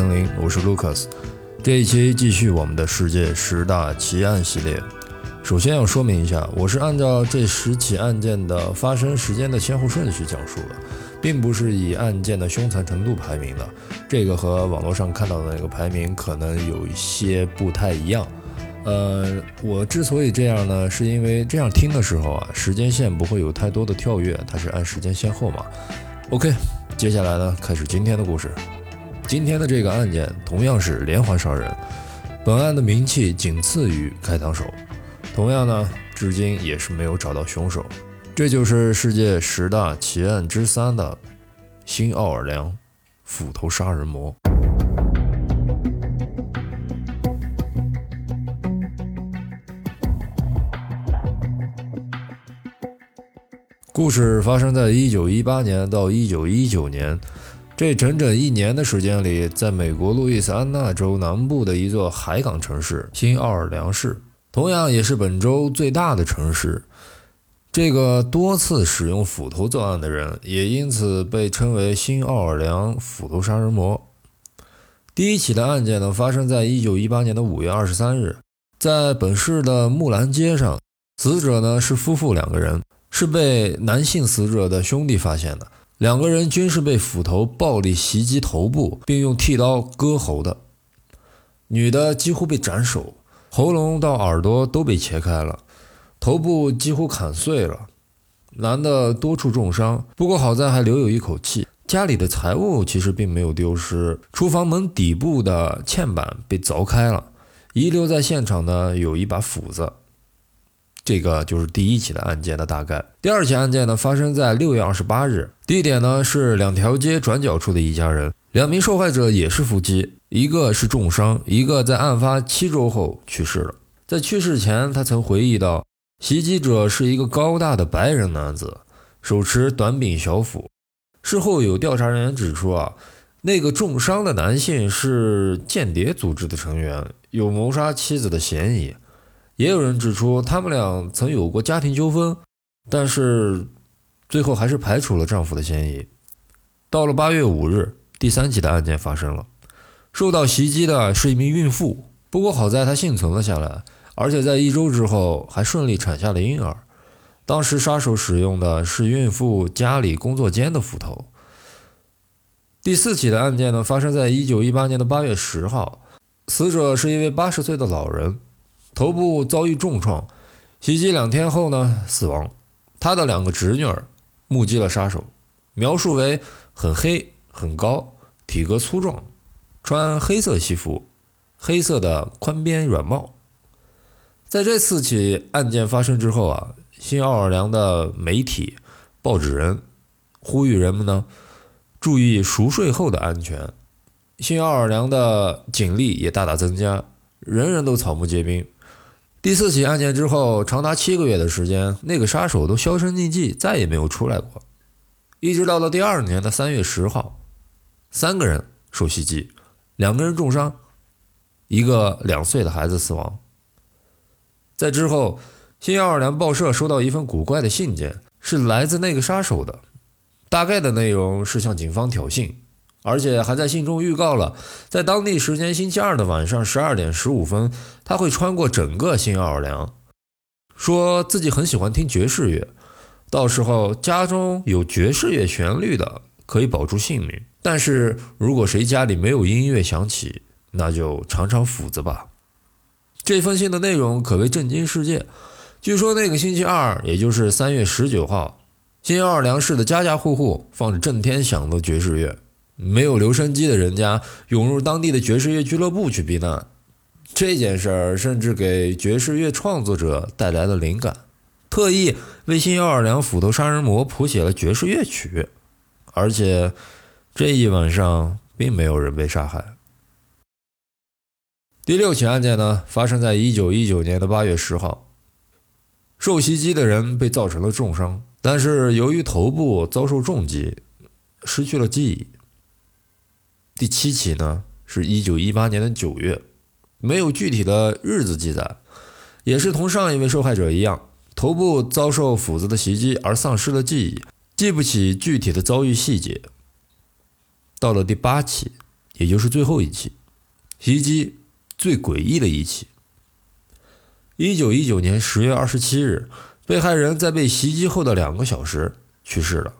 森林，我是 Lucas。这一期继续我们的世界十大奇案系列。首先要说明一下，我是按照这十起案件的发生时间的先后顺序讲述的，并不是以案件的凶残程度排名的。这个和网络上看到的那个排名可能有一些不太一样。呃，我之所以这样呢，是因为这样听的时候啊，时间线不会有太多的跳跃，它是按时间先后嘛。OK，接下来呢，开始今天的故事。今天的这个案件同样是连环杀人，本案的名气仅次于开膛手，同样呢，至今也是没有找到凶手。这就是世界十大奇案之三的新奥尔良斧头杀人魔。故事发生在一九一八年到一九一九年，这整整一年的时间里，在美国路易斯安那州南部的一座海港城市新奥尔良市，同样也是本州最大的城市。这个多次使用斧头作案的人，也因此被称为新奥尔良斧头杀人魔。第一起的案件呢，发生在一九一八年的五月二十三日，在本市的木兰街上，死者呢是夫妇两个人。是被男性死者的兄弟发现的，两个人均是被斧头暴力袭击头部，并用剃刀割喉的。女的几乎被斩首，喉咙到耳朵都被切开了，头部几乎砍碎了。男的多处重伤，不过好在还留有一口气。家里的财物其实并没有丢失，厨房门底部的嵌板被凿开了，遗留在现场的有一把斧子。这个就是第一起的案件的大概。第二起案件呢，发生在六月二十八日，地点呢是两条街转角处的一家人，两名受害者也是夫妻，一个是重伤，一个在案发七周后去世了。在去世前，他曾回忆到，袭击者是一个高大的白人男子，手持短柄小斧。事后有调查人员指出啊，那个重伤的男性是间谍组织的成员，有谋杀妻子的嫌疑。也有人指出，他们俩曾有过家庭纠纷，但是最后还是排除了丈夫的嫌疑。到了八月五日，第三起的案件发生了，受到袭击的是一名孕妇，不过好在她幸存了下来，而且在一周之后还顺利产下了婴儿。当时杀手使用的是孕妇家里工作间的斧头。第四起的案件呢，发生在一九一八年的八月十号，死者是一位八十岁的老人。头部遭遇重创，袭击两天后呢死亡。他的两个侄女儿目击了杀手，描述为很黑、很高、体格粗壮，穿黑色西服、黑色的宽边软帽。在这四起案件发生之后啊，新奥尔良的媒体、报纸人呼吁人们呢注意熟睡后的安全。新奥尔良的警力也大大增加，人人都草木皆兵。第四起案件之后，长达七个月的时间，那个杀手都销声匿迹，再也没有出来过。一直到了第二年的三月十号，三个人受袭击，两个人重伤，一个两岁的孩子死亡。在之后，新奥尔良报社收到一份古怪的信件，是来自那个杀手的，大概的内容是向警方挑衅。而且还在信中预告了，在当地时间星期二的晚上十二点十五分，他会穿过整个新奥尔良，说自己很喜欢听爵士乐，到时候家中有爵士乐旋律的可以保住性命，但是如果谁家里没有音乐响起，那就尝尝斧子吧。这封信的内容可谓震惊世界。据说那个星期二，也就是三月十九号，新奥尔良市的家家户户放着震天响的爵士乐。没有留声机的人家涌入当地的爵士乐俱乐部去避难，这件事儿甚至给爵士乐创作者带来了灵感，特意为新奥尔良斧头杀人魔谱写了爵士乐曲，而且这一晚上并没有人被杀害。第六起案件呢，发生在一九一九年的八月十号，受袭击的人被造成了重伤，但是由于头部遭受重击，失去了记忆。第七起呢，是一九一八年的九月，没有具体的日子记载，也是同上一位受害者一样，头部遭受斧子的袭击而丧失了记忆，记不起具体的遭遇细节。到了第八起，也就是最后一起袭击最诡异的一起。一九一九年十月二十七日，被害人在被袭击后的两个小时去世了。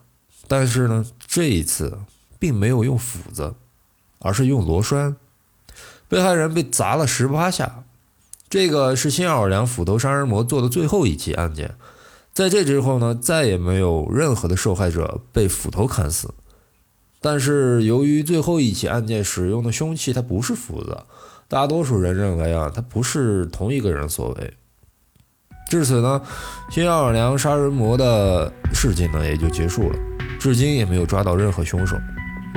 但是呢，这一次并没有用斧子，而是用螺栓。被害人被砸了十八下。这个是新奥尔良斧头杀人魔做的最后一起案件。在这之后呢，再也没有任何的受害者被斧头砍死。但是由于最后一起案件使用的凶器它不是斧子，大多数人认为啊，它不是同一个人所为。至此呢，新奥尔良杀人魔的事情呢也就结束了。至今也没有抓到任何凶手。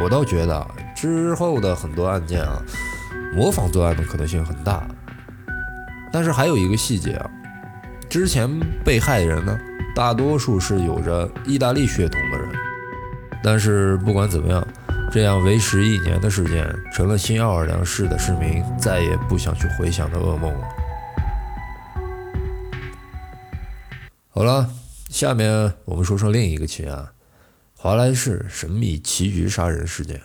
我倒觉得之后的很多案件啊，模仿作案的可能性很大。但是还有一个细节啊，之前被害人呢，大多数是有着意大利血统的人。但是不管怎么样，这样为时一年的事件，成了新奥尔良市的市民再也不想去回想的噩梦了。好了，下面我们说说另一个奇案——华莱士神秘棋局杀人事件。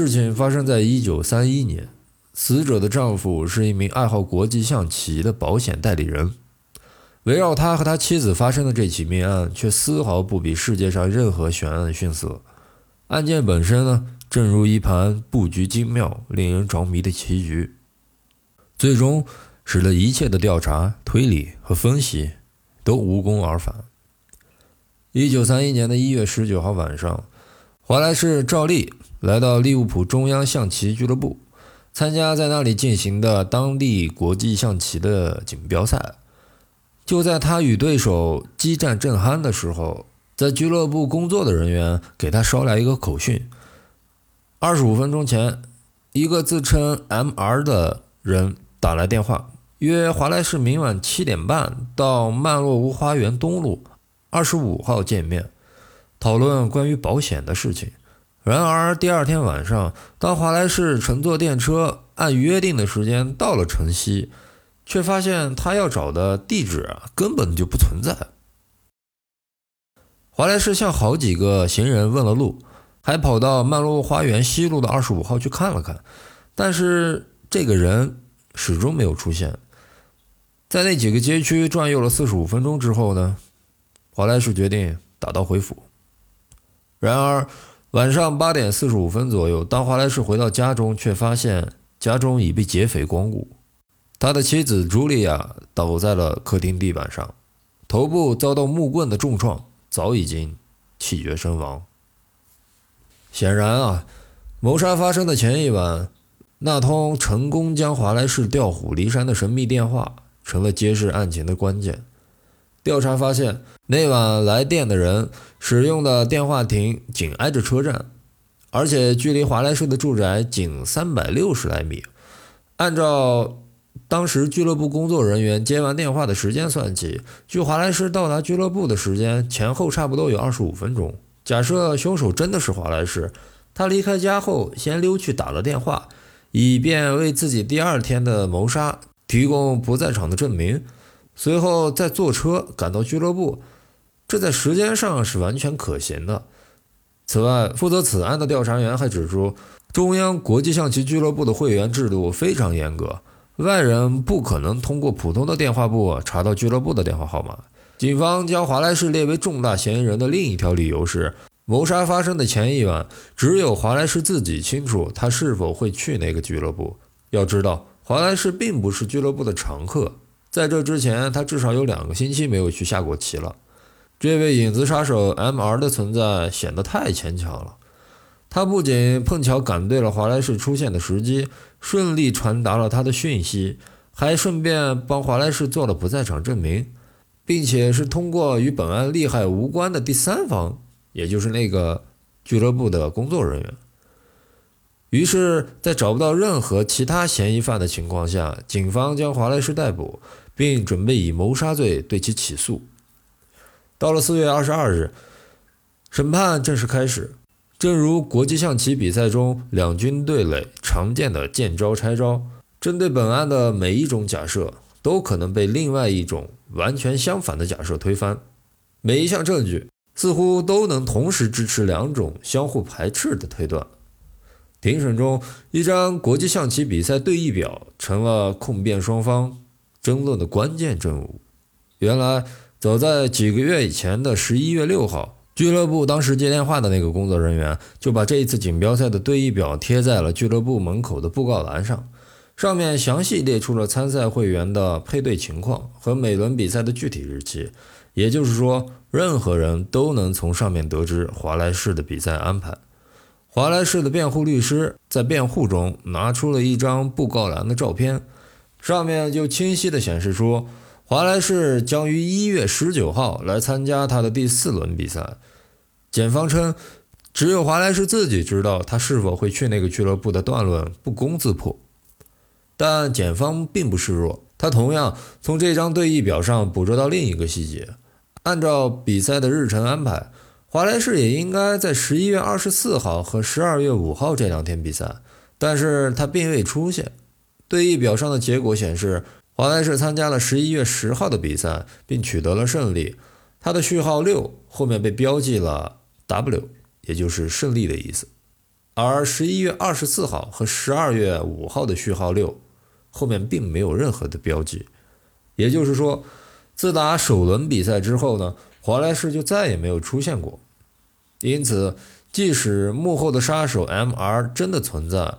事情发生在一九三一年，死者的丈夫是一名爱好国际象棋的保险代理人。围绕他和他妻子发生的这起命案，却丝毫不比世界上任何悬案逊色。案件本身呢，正如一盘布局精妙、令人着迷的棋局，最终使得一切的调查、推理和分析都无功而返。一九三一年的一月十九号晚上，华莱士照例。来到利物浦中央象棋俱乐部，参加在那里进行的当地国际象棋的锦标赛。就在他与对手激战正酣的时候，在俱乐部工作的人员给他捎来一个口讯：二十五分钟前，一个自称 M.R. 的人打来电话，约华莱士明晚七点半到曼洛屋花园东路二十五号见面，讨论关于保险的事情。然而，第二天晚上，当华莱士乘坐电车按约定的时间到了城西，却发现他要找的地址根本就不存在。华莱士向好几个行人问了路，还跑到曼洛花园西路的二十五号去看了看，但是这个人始终没有出现。在那几个街区转悠了四十五分钟之后呢，华莱士决定打道回府。然而，晚上八点四十五分左右，当华莱士回到家中，却发现家中已被劫匪光顾。他的妻子茱莉亚倒在了客厅地板上，头部遭到木棍的重创，早已经气绝身亡。显然啊，谋杀发生的前一晚，那通成功将华莱士调虎离山的神秘电话，成了揭示案情的关键。调查发现，那晚来电的人使用的电话亭紧挨着车站，而且距离华莱士的住宅仅三百六十来米。按照当时俱乐部工作人员接完电话的时间算起，距华莱士到达俱乐部的时间前后差不多有二十五分钟。假设凶手真的是华莱士，他离开家后先溜去打了电话，以便为自己第二天的谋杀提供不在场的证明。随后再坐车赶到俱乐部，这在时间上是完全可行的。此外，负责此案的调查员还指出，中央国际象棋俱乐部的会员制度非常严格，外人不可能通过普通的电话簿查到俱乐部的电话号码。警方将华莱士列为重大嫌疑人的另一条理由是，谋杀发生的前一晚，只有华莱士自己清楚他是否会去那个俱乐部。要知道，华莱士并不是俱乐部的常客。在这之前，他至少有两个星期没有去下过棋了。这位影子杀手 M.R. 的存在显得太牵强了。他不仅碰巧赶对了华莱士出现的时机，顺利传达了他的讯息，还顺便帮华莱士做了不在场证明，并且是通过与本案利害无关的第三方，也就是那个俱乐部的工作人员。于是，在找不到任何其他嫌疑犯的情况下，警方将华莱士逮捕，并准备以谋杀罪对其起诉。到了四月二十二日，审判正式开始。正如国际象棋比赛中两军对垒常见的见招拆招，针对本案的每一种假设，都可能被另外一种完全相反的假设推翻。每一项证据似乎都能同时支持两种相互排斥的推断。庭审中，一张国际象棋比赛对弈表成了控辩双方争论的关键证物。原来，早在几个月以前的十一月六号。俱乐部当时接电话的那个工作人员就把这一次锦标赛的对弈表贴在了俱乐部门口的布告栏上，上面详细列出了参赛会员的配对情况和每轮比赛的具体日期。也就是说，任何人都能从上面得知华莱士的比赛安排。华莱士的辩护律师在辩护中拿出了一张布告栏的照片，上面就清晰地显示出。华莱士将于一月十九号来参加他的第四轮比赛。检方称，只有华莱士自己知道他是否会去那个俱乐部的断论不攻自破。但检方并不示弱，他同样从这张对弈表上捕捉到另一个细节：按照比赛的日程安排，华莱士也应该在十一月二十四号和十二月五号这两天比赛，但是他并未出现。对弈表上的结果显示。华莱士参加了十一月十号的比赛，并取得了胜利。他的序号六后面被标记了 W，也就是胜利的意思。而十一月二十四号和十二月五号的序号六后面并没有任何的标记。也就是说，自打首轮比赛之后呢，华莱士就再也没有出现过。因此，即使幕后的杀手 M.R 真的存在。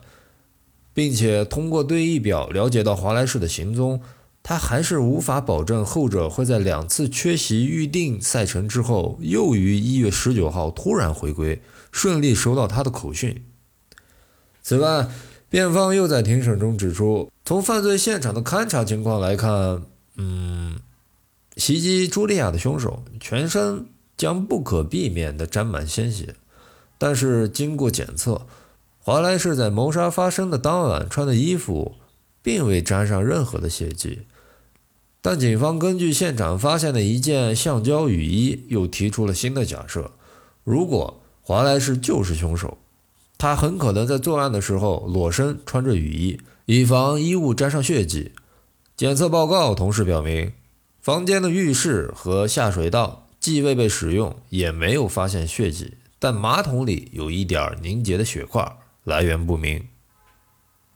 并且通过对弈表了解到华莱士的行踪，他还是无法保证后者会在两次缺席预定赛程之后，又于一月十九号突然回归，顺利收到他的口讯。此外，辩方又在庭审中指出，从犯罪现场的勘查情况来看，嗯，袭击茱莉亚的凶手全身将不可避免地沾满鲜血，但是经过检测。华莱士在谋杀发生的当晚穿的衣服，并未沾上任何的血迹，但警方根据现场发现的一件橡胶雨衣，又提出了新的假设：如果华莱士就是凶手，他很可能在作案的时候裸身穿着雨衣，以防衣物沾上血迹。检测报告同时表明，房间的浴室和下水道既未被使用，也没有发现血迹，但马桶里有一点凝结的血块。来源不明。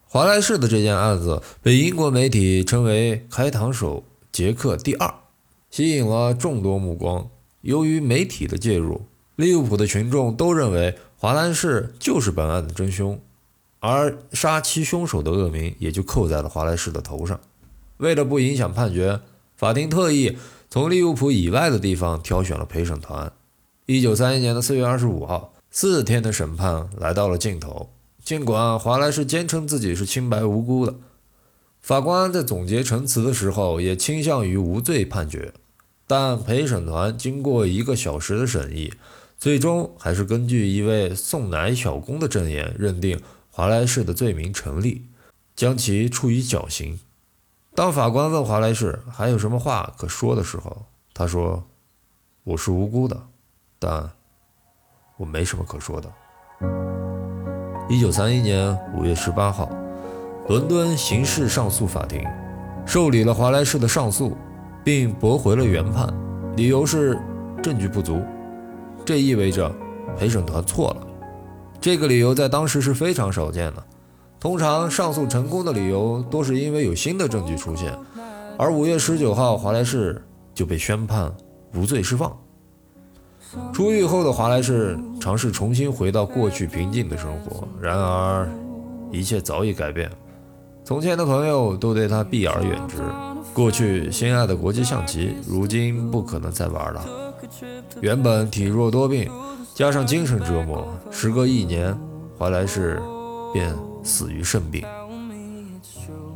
华莱士的这件案子被英国媒体称为“开膛手杰克第二”，吸引了众多目光。由于媒体的介入，利物浦的群众都认为华莱士就是本案的真凶，而杀妻凶手的恶名也就扣在了华莱士的头上。为了不影响判决，法庭特意从利物浦以外的地方挑选了陪审团。一九三一年的四月二十五号。四天的审判来到了尽头。尽管华莱士坚称自己是清白无辜的，法官在总结陈词的时候也倾向于无罪判决。但陪审团经过一个小时的审议，最终还是根据一位送奶小工的证言，认定华莱士的罪名成立，将其处以绞刑。当法官问华莱士还有什么话可说的时候，他说：“我是无辜的，但……”我没什么可说的。一九三一年五月十八号，伦敦刑事上诉法庭受理了华莱士的上诉，并驳回了原判，理由是证据不足。这意味着陪审团错了。这个理由在当时是非常少见的。通常上诉成功的理由多是因为有新的证据出现，而五月十九号华莱士就被宣判无罪释放。出狱后的华莱士尝试重新回到过去平静的生活，然而一切早已改变。从前的朋友都对他避而远之，过去心爱的国际象棋，如今不可能再玩了。原本体弱多病，加上精神折磨，时隔一年，华莱士便死于肾病。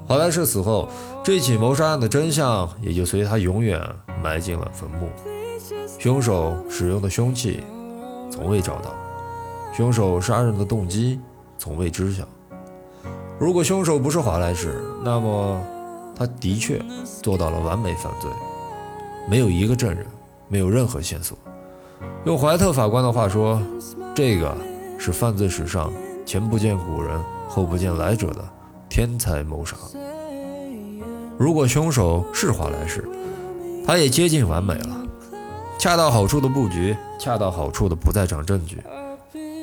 华莱士死后，这起谋杀案的真相也就随他永远埋进了坟墓。凶手使用的凶器从未找到，凶手杀人的动机从未知晓。如果凶手不是华莱士，那么他的确做到了完美犯罪，没有一个证人，没有任何线索。用怀特法官的话说，这个是犯罪史上前不见古人后不见来者的天才谋杀。如果凶手是华莱士，他也接近完美了，恰到好处的布局，恰到好处的不在场证据。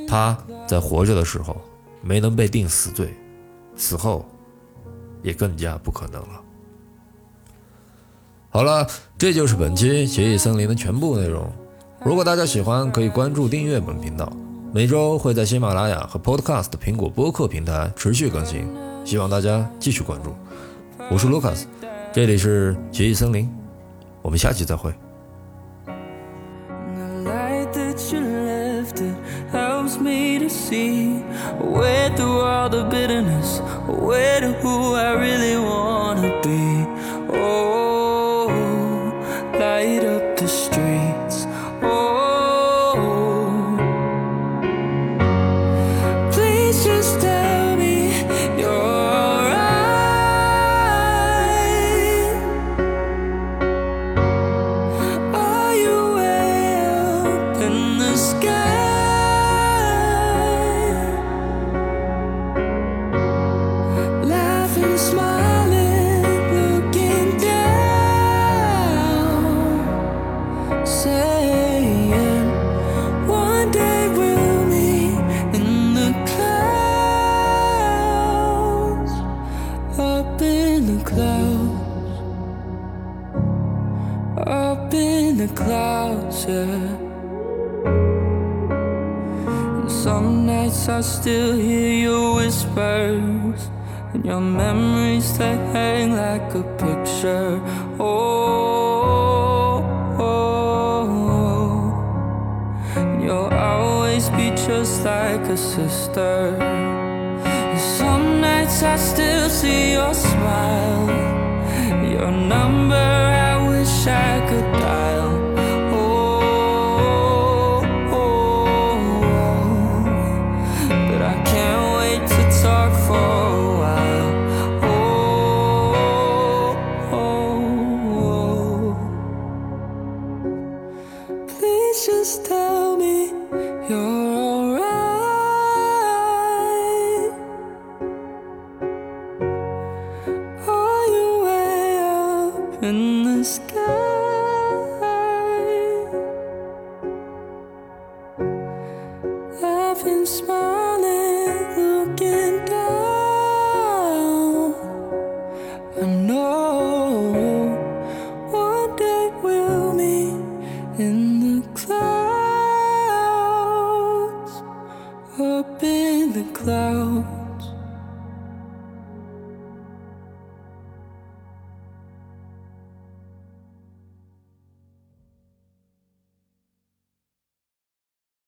他在活着的时候没能被定死罪。死后，也更加不可能了。好了，这就是本期协议森林的全部内容。如果大家喜欢，可以关注订阅本频道。每周会在喜马拉雅和 Podcast 苹果播客平台持续更新，希望大家继续关注。我是 Lucas，这里是协议森林，我们下期再会。Away through all the bitterness. Away to who I really wanna and your memories they hang like a picture. Oh, oh, oh. You'll always be just like a sister. And some nights I still see your smile, your number. I wish I could dial. In the sky?